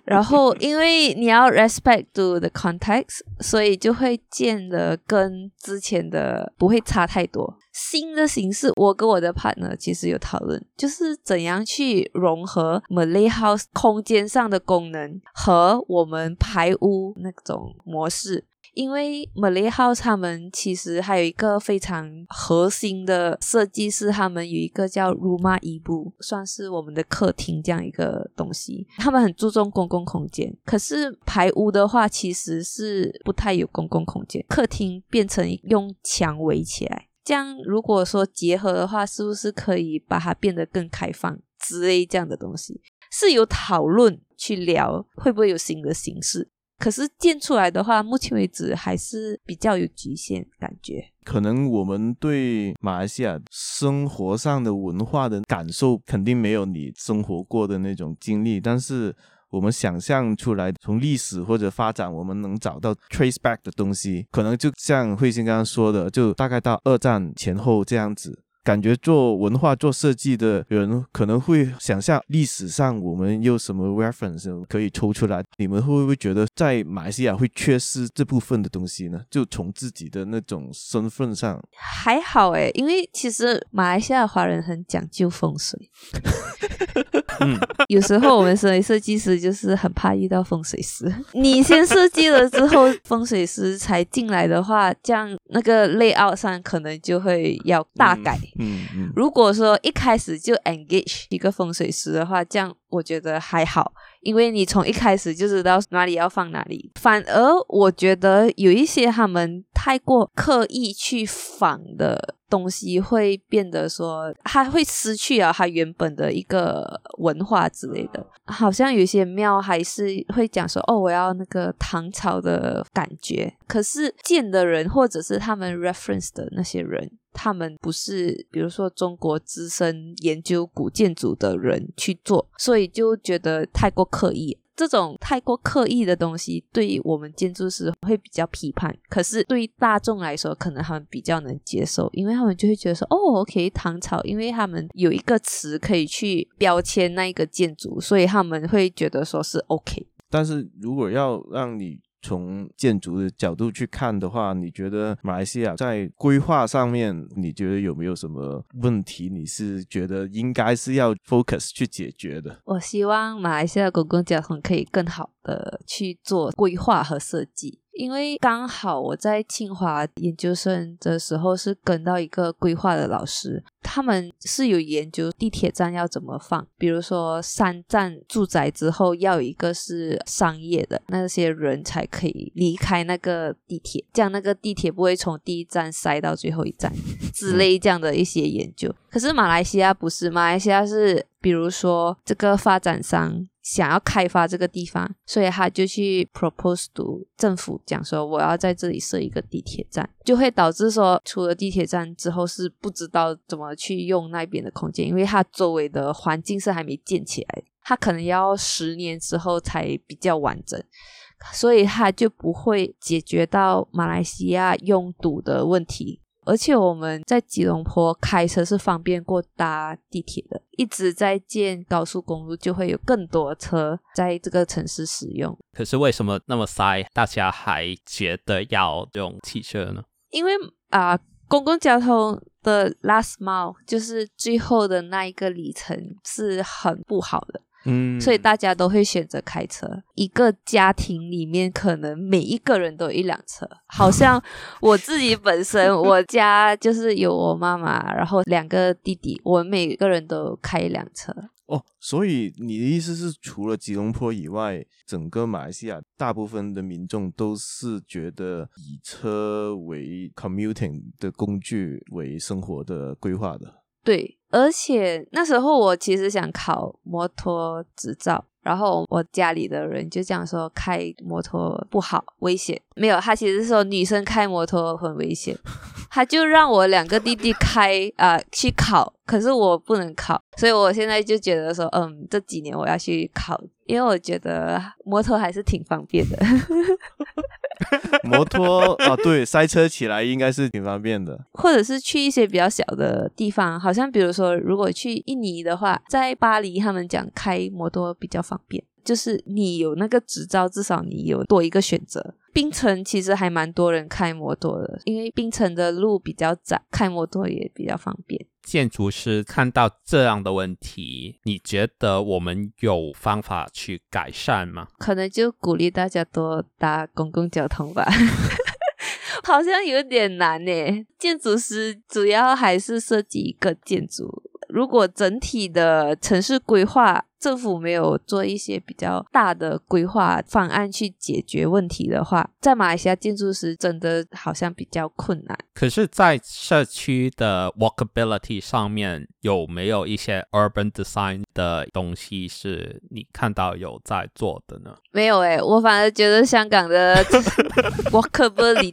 然后因为你要 respect to the context，所以就会建的跟之前的不会差太多。新的形式，我跟我的 partner 其实有讨论，就是怎样去融合 Malay House 空间上的功能和我们排屋那种模式。因为 Malay House 他们其实还有一个非常核心的设计，是他们有一个叫 Rumah Ibu，算是我们的客厅这样一个东西。他们很注重公共空间，可是排屋的话其实是不太有公共空间，客厅变成用墙围起来。这样如果说结合的话，是不是可以把它变得更开放之类这样的东西？是有讨论去聊会不会有新的形式。可是建出来的话，目前为止还是比较有局限感觉。可能我们对马来西亚生活上的文化的感受，肯定没有你生活过的那种经历。但是我们想象出来，从历史或者发展，我们能找到 trace back 的东西，可能就像慧心刚刚说的，就大概到二战前后这样子。感觉做文化、做设计的人可能会想象历史上我们有什么 reference 可以抽出来。你们会不会觉得在马来西亚会缺失这部分的东西呢？就从自己的那种身份上，还好诶，因为其实马来西亚华人很讲究风水。嗯，有时候我们身为设计师就是很怕遇到风水师。你先设计了之后，风水师才进来的话，这样那个 layout 上可能就会要大改。嗯嗯。嗯，如果说一开始就 engage 一个风水师的话，这样我觉得还好，因为你从一开始就知道哪里要放哪里。反而我觉得有一些他们太过刻意去仿的。东西会变得说，它会失去啊，它原本的一个文化之类的。好像有些庙还是会讲说，哦，我要那个唐朝的感觉。可是建的人或者是他们 reference 的那些人，他们不是，比如说中国资深研究古建筑的人去做，所以就觉得太过刻意。这种太过刻意的东西，对于我们建筑师会比较批判。可是对于大众来说，可能他们比较能接受，因为他们就会觉得说：“哦，OK，唐朝，因为他们有一个词可以去标签那一个建筑，所以他们会觉得说是 OK。”但是如果要让你从建筑的角度去看的话，你觉得马来西亚在规划上面，你觉得有没有什么问题？你是觉得应该是要 focus 去解决的？我希望马来西亚公共交通可以更好的去做规划和设计。因为刚好我在清华研究生的时候是跟到一个规划的老师，他们是有研究地铁站要怎么放，比如说三站住宅之后要有一个是商业的，那些人才可以离开那个地铁，这样那个地铁不会从第一站塞到最后一站之类这样的一些研究。可是马来西亚不是，马来西亚是比如说这个发展商。想要开发这个地方，所以他就去 propose to 政府讲说，我要在这里设一个地铁站，就会导致说，出了地铁站之后是不知道怎么去用那边的空间，因为它周围的环境是还没建起来，它可能要十年之后才比较完整，所以它就不会解决到马来西亚拥堵的问题。而且我们在吉隆坡开车是方便过搭地铁的，一直在建高速公路，就会有更多车在这个城市使用。可是为什么那么塞，大家还觉得要用汽车呢？因为啊、呃，公共交通的 last mile 就是最后的那一个里程是很不好的。嗯，所以大家都会选择开车。一个家庭里面，可能每一个人都有一辆车。好像我自己本身，我家就是有我妈妈，然后两个弟弟，我们每个人都开一辆车。哦，所以你的意思是，除了吉隆坡以外，整个马来西亚大部分的民众都是觉得以车为 commuting 的工具为生活的规划的。对，而且那时候我其实想考摩托执照，然后我家里的人就讲说开摩托不好，危险。没有，他其实说女生开摩托很危险，他就让我两个弟弟开啊、呃、去考，可是我不能考，所以我现在就觉得说，嗯，这几年我要去考，因为我觉得摩托还是挺方便的。摩托啊，对，塞车起来应该是挺方便的，或者是去一些比较小的地方，好像比如说，如果去印尼的话，在巴黎他们讲开摩托比较方便，就是你有那个执照，至少你有多一个选择。槟城其实还蛮多人开摩托的，因为槟城的路比较窄，开摩托也比较方便。建筑师看到这样的问题，你觉得我们有方法去改善吗？可能就鼓励大家多搭公共交通吧，好像有点难呢。建筑师主要还是设计一个建筑，如果整体的城市规划，政府没有做一些比较大的规划方案去解决问题的话，在马来西亚建筑师真的好像比较困难。可是，在社区的 walkability 上面，有没有一些 urban design 的东西是你看到有在做的呢？没有诶、欸，我反而觉得香港的 walkability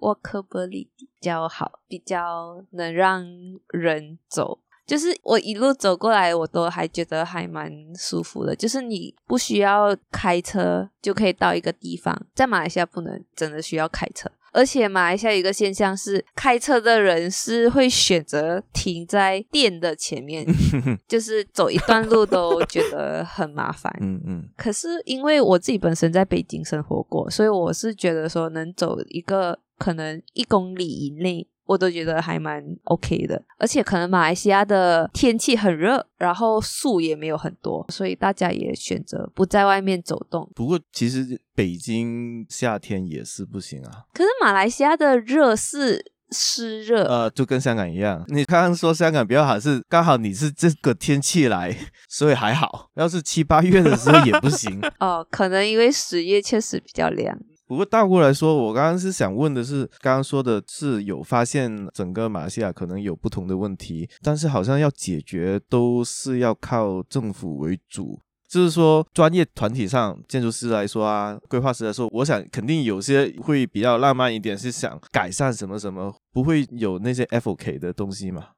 walkability 比较好，比较能让人走。就是我一路走过来，我都还觉得还蛮舒服的。就是你不需要开车就可以到一个地方，在马来西亚不能，真的需要开车。而且马来西亚有一个现象是，开车的人是会选择停在店的前面，就是走一段路都觉得很麻烦。嗯嗯。可是因为我自己本身在北京生活过，所以我是觉得说能走一个可能一公里以内。我都觉得还蛮 OK 的。而且可能马来西亚的天气很热，然后树也没有很多，所以大家也选择不在外面走动。不过其实北京夏天也是不行啊。可是马来西亚的热是。湿热，呃，就跟香港一样。你刚刚说香港比较好，是刚好你是这个天气来，所以还好。要是七八月的时候也不行。哦，可能因为十月确实比较凉。不过倒过来说，我刚刚是想问的是，刚刚说的是有发现整个马来西亚可能有不同的问题，但是好像要解决都是要靠政府为主。就是说，专业团体上，建筑师来说啊，规划师来说，我想肯定有些会比较浪漫一点，是想改善什么什么，不会有那些 F K 的东西嘛。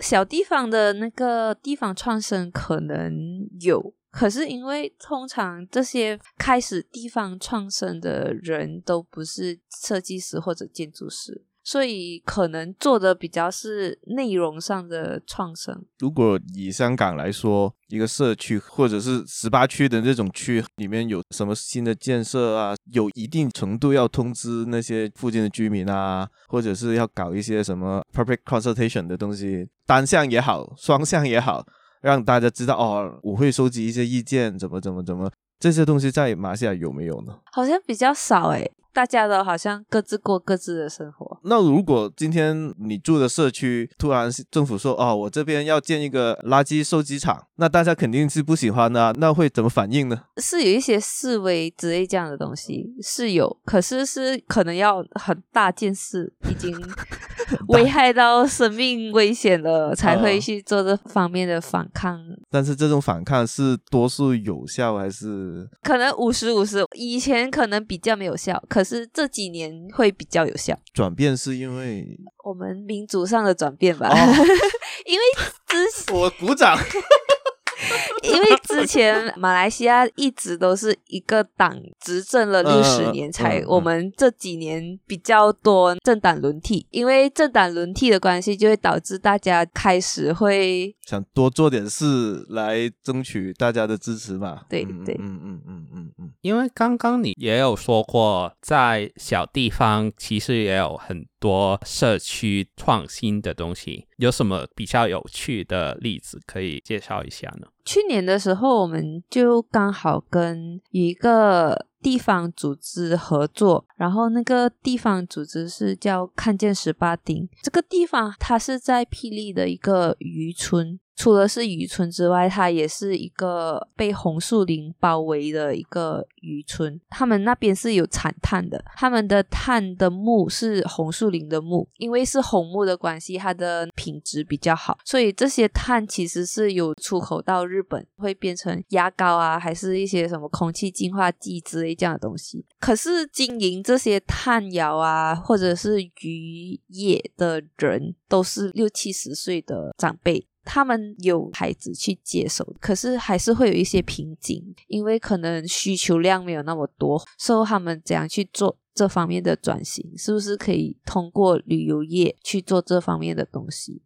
小地方的那个地方创生可能有，可是因为通常这些开始地方创生的人都不是设计师或者建筑师。所以可能做的比较是内容上的创生。如果以香港来说，一个社区或者是十八区的这种区里面有什么新的建设啊，有一定程度要通知那些附近的居民啊，或者是要搞一些什么 public consultation 的东西，单向也好，双向也好，让大家知道哦，我会收集一些意见，怎么怎么怎么，这些东西在马来西亚有没有呢？好像比较少诶。大家都好像各自过各自的生活。那如果今天你住的社区突然政府说，哦，我这边要建一个垃圾收集场，那大家肯定是不喜欢的啊，那会怎么反应呢？是有一些示威之类这样的东西是有，可是是可能要很大件事，已经 危害到生命危险了，才会去做这方面的反抗。但是这种反抗是多数有效还是？可能五十五十，以前可能比较没有效，可是。是这几年会比较有效。转变是因为我们民族上的转变吧？哦、因为之前我鼓掌。因为之前马来西亚一直都是一个党执政了六十年，才我们这几年比较多政党轮替。因为政党轮替的关系，就会导致大家开始会想多做点事来争取大家的支持嘛。对对，嗯嗯嗯嗯嗯。因为刚刚你也有说过，在小地方其实也有很多社区创新的东西，有什么比较有趣的例子可以介绍一下呢？去年的时候，我们就刚好跟一个地方组织合作，然后那个地方组织是叫看见十八丁，这个地方它是在霹雳的一个渔村。除了是渔村之外，它也是一个被红树林包围的一个渔村。他们那边是有产炭的，他们的炭的木是红树林的木，因为是红木的关系，它的品质比较好，所以这些炭其实是有出口到日本，会变成牙膏啊，还是一些什么空气净化剂之类这样的东西。可是经营这些炭窑啊，或者是渔业的人，都是六七十岁的长辈。他们有孩子去接手，可是还是会有一些瓶颈，因为可能需求量没有那么多。所以他们怎样去做这方面的转型？是不是可以通过旅游业去做这方面的东西？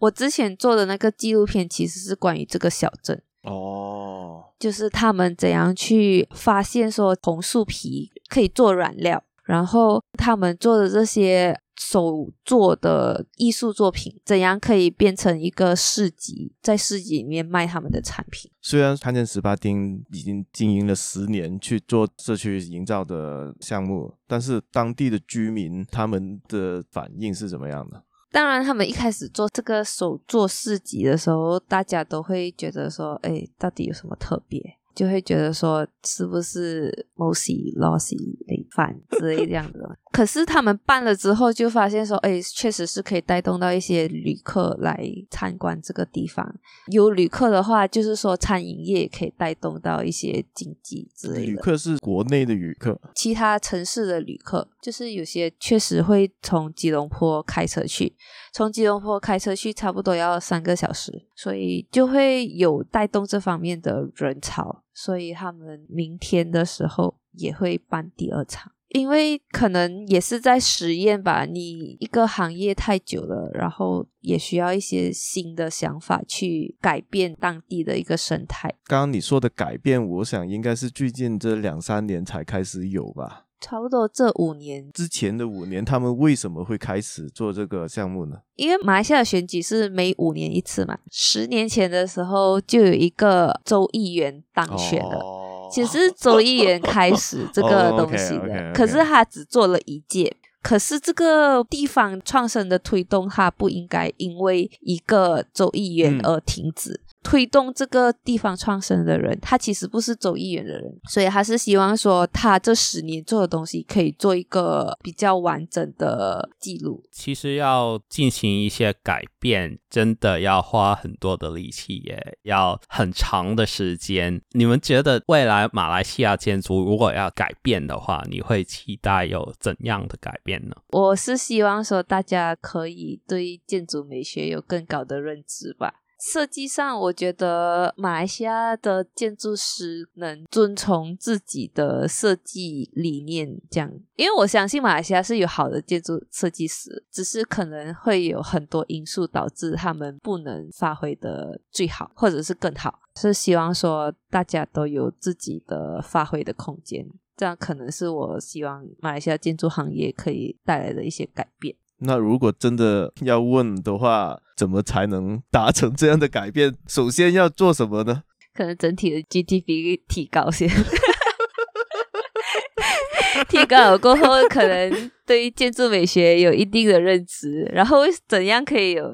我之前做的那个纪录片其实是关于这个小镇哦，就是他们怎样去发现说红树皮可以做染料，然后他们做的这些。手做的艺术作品怎样可以变成一个市集，在市集里面卖他们的产品？虽然看见十八丁已经经营了十年去做社区营造的项目，但是当地的居民他们的反应是怎么样的？当然，他们一开始做这个手作市集的时候，大家都会觉得说：“哎，到底有什么特别？”就会觉得说，是不是 Mosi Lossy 累犯之类这样的。可是他们办了之后，就发现说，哎，确实是可以带动到一些旅客来参观这个地方。有旅客的话，就是说餐饮业也可以带动到一些经济之类的。旅客是国内的旅客，其他城市的旅客，就是有些确实会从吉隆坡开车去，从吉隆坡开车去差不多要三个小时，所以就会有带动这方面的人潮。所以他们明天的时候也会办第二场。因为可能也是在实验吧，你一个行业太久了，然后也需要一些新的想法去改变当地的一个生态。刚刚你说的改变，我想应该是最近这两三年才开始有吧。差不多这五年之前的五年，他们为什么会开始做这个项目呢？因为马来西亚选举是每五年一次嘛，十年前的时候就有一个州议员当选了，哦、其实是州议员开始 这个东西的，哦、okay, okay, okay. 可是他只做了一届。可是这个地方创生的推动，它不应该因为一个周议员而停止。嗯推动这个地方创生的人，他其实不是走议员的人，所以他是希望说，他这十年做的东西可以做一个比较完整的记录。其实要进行一些改变，真的要花很多的力气也，要很长的时间。你们觉得未来马来西亚建筑如果要改变的话，你会期待有怎样的改变呢？我是希望说，大家可以对建筑美学有更高的认知吧。设计上，我觉得马来西亚的建筑师能遵从自己的设计理念，这样，因为我相信马来西亚是有好的建筑设计师，只是可能会有很多因素导致他们不能发挥的最好，或者是更好。是希望说大家都有自己的发挥的空间，这样可能是我希望马来西亚建筑行业可以带来的一些改变。那如果真的要问的话，怎么才能达成这样的改变？首先要做什么呢？可能整体的 GDP 提高先，提高了过后，可能对于建筑美学有一定的认知。然后怎样可以有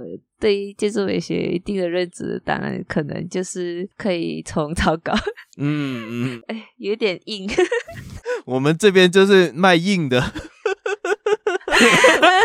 对于建筑美学有一定的认知？当然，可能就是可以从草稿。嗯嗯，哎，有点硬。我们这边就是卖硬的。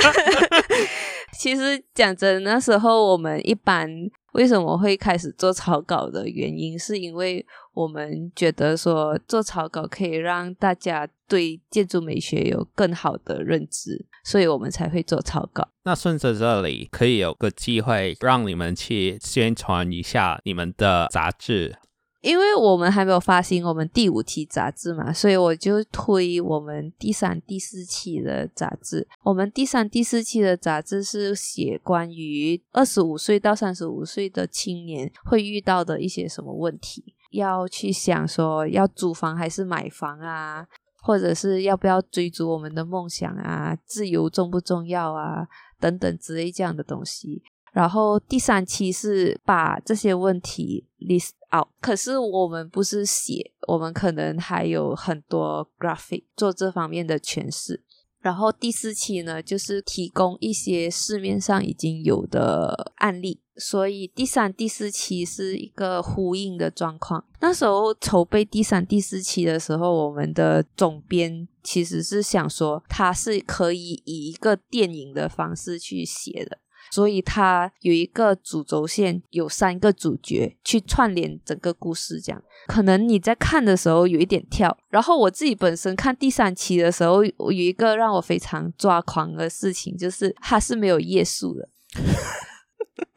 其实讲真，那时候我们一般为什么会开始做草稿的原因，是因为我们觉得说做草稿可以让大家对建筑美学有更好的认知，所以我们才会做草稿。那顺着这里，可以有个机会让你们去宣传一下你们的杂志。因为我们还没有发行我们第五期杂志嘛，所以我就推我们第三、第四期的杂志。我们第三、第四期的杂志是写关于二十五岁到三十五岁的青年会遇到的一些什么问题，要去想说要租房还是买房啊，或者是要不要追逐我们的梦想啊，自由重不重要啊，等等之类这样的东西。然后第三期是把这些问题 list out，可是我们不是写，我们可能还有很多 graphic 做这方面的诠释。然后第四期呢，就是提供一些市面上已经有的案例，所以第三、第四期是一个呼应的状况。那时候筹备第三、第四期的时候，我们的总编其实是想说，他是可以以一个电影的方式去写的。所以它有一个主轴线，有三个主角去串联整个故事，这样可能你在看的时候有一点跳。然后我自己本身看第三期的时候，有一个让我非常抓狂的事情，就是它是没有页数的。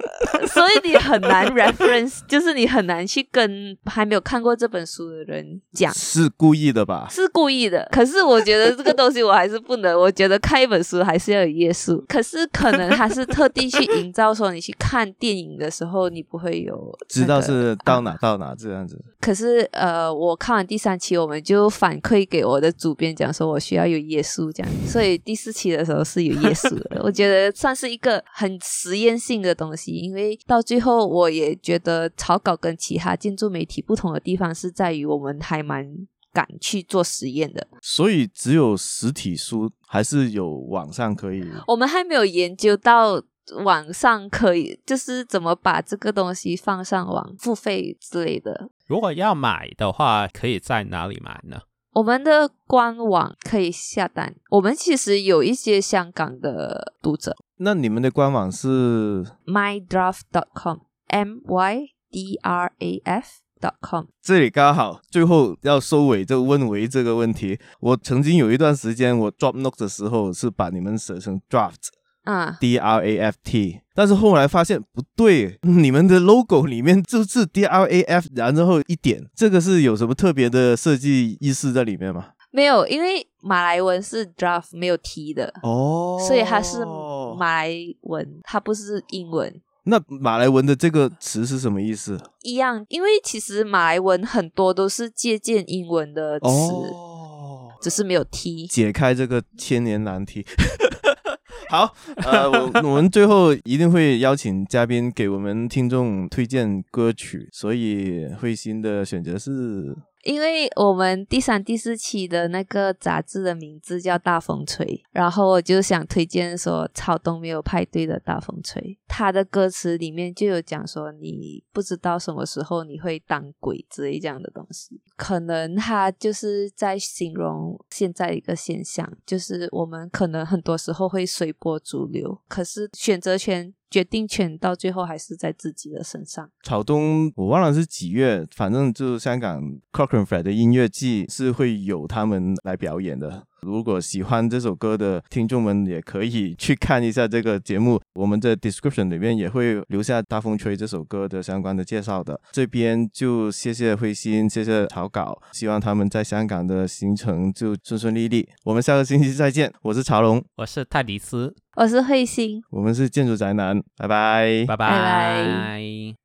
所以你很难 reference，就是你很难去跟还没有看过这本书的人讲。是故意的吧？是故意的。可是我觉得这个东西我还是不能。我觉得看一本书还是要有页数。可是可能他是特地去营造说，你去看电影的时候，你不会有、那个、知道是到哪到哪这样子。可是呃，我看完第三期，我们就反馈给我的主编讲说，我需要有页数这样。所以第四期的时候是有页数的。我觉得算是一个很实验性的东西，因为。到最后，我也觉得草稿跟其他建筑媒体不同的地方是在于，我们还蛮敢去做实验的。所以只有实体书，还是有网上可以？我们还没有研究到网上可以，就是怎么把这个东西放上网付费之类的。如果要买的话，可以在哪里买呢？我们的官网可以下单。我们其实有一些香港的读者。那你们的官网是 mydraft.com，m y d r a f dot com。这里刚好最后要收尾，就问维这个问题。我曾经有一段时间，我 drop note 的时候是把你们写成 draft，啊，d r a f t，但是后来发现不对，你们的 logo 里面就是 d r a f，然后一点，这个是有什么特别的设计意思在里面吗？没有，因为马来文是 draft 没有 t 的哦，所以它是马来文，它不是英文。那马来文的这个词是什么意思？一样，因为其实马来文很多都是借鉴英文的词。哦只是没有 T。解开这个千年难题。好，呃，我我们最后一定会邀请嘉宾给我们听众推荐歌曲，所以慧心的选择是。因为我们第三、第四期的那个杂志的名字叫《大风吹》，然后我就想推荐说《草东没有派对的大风吹》，他的歌词里面就有讲说，你不知道什么时候你会当鬼之类这样的东西，可能他就是在形容现在一个现象，就是我们可能很多时候会随波逐流，可是选择权。决定权到最后还是在自己的身上。草东，我忘了是几月，反正就是香港 Clockenflap 的音乐季是会有他们来表演的。如果喜欢这首歌的听众们，也可以去看一下这个节目。我们的 description 里面也会留下《大风吹》这首歌的相关的介绍的。这边就谢谢慧心，谢谢草稿，希望他们在香港的行程就顺顺利利。我们下个星期再见，我是曹龙，我是泰迪斯，我是慧心，我们是建筑宅男，拜拜，拜拜。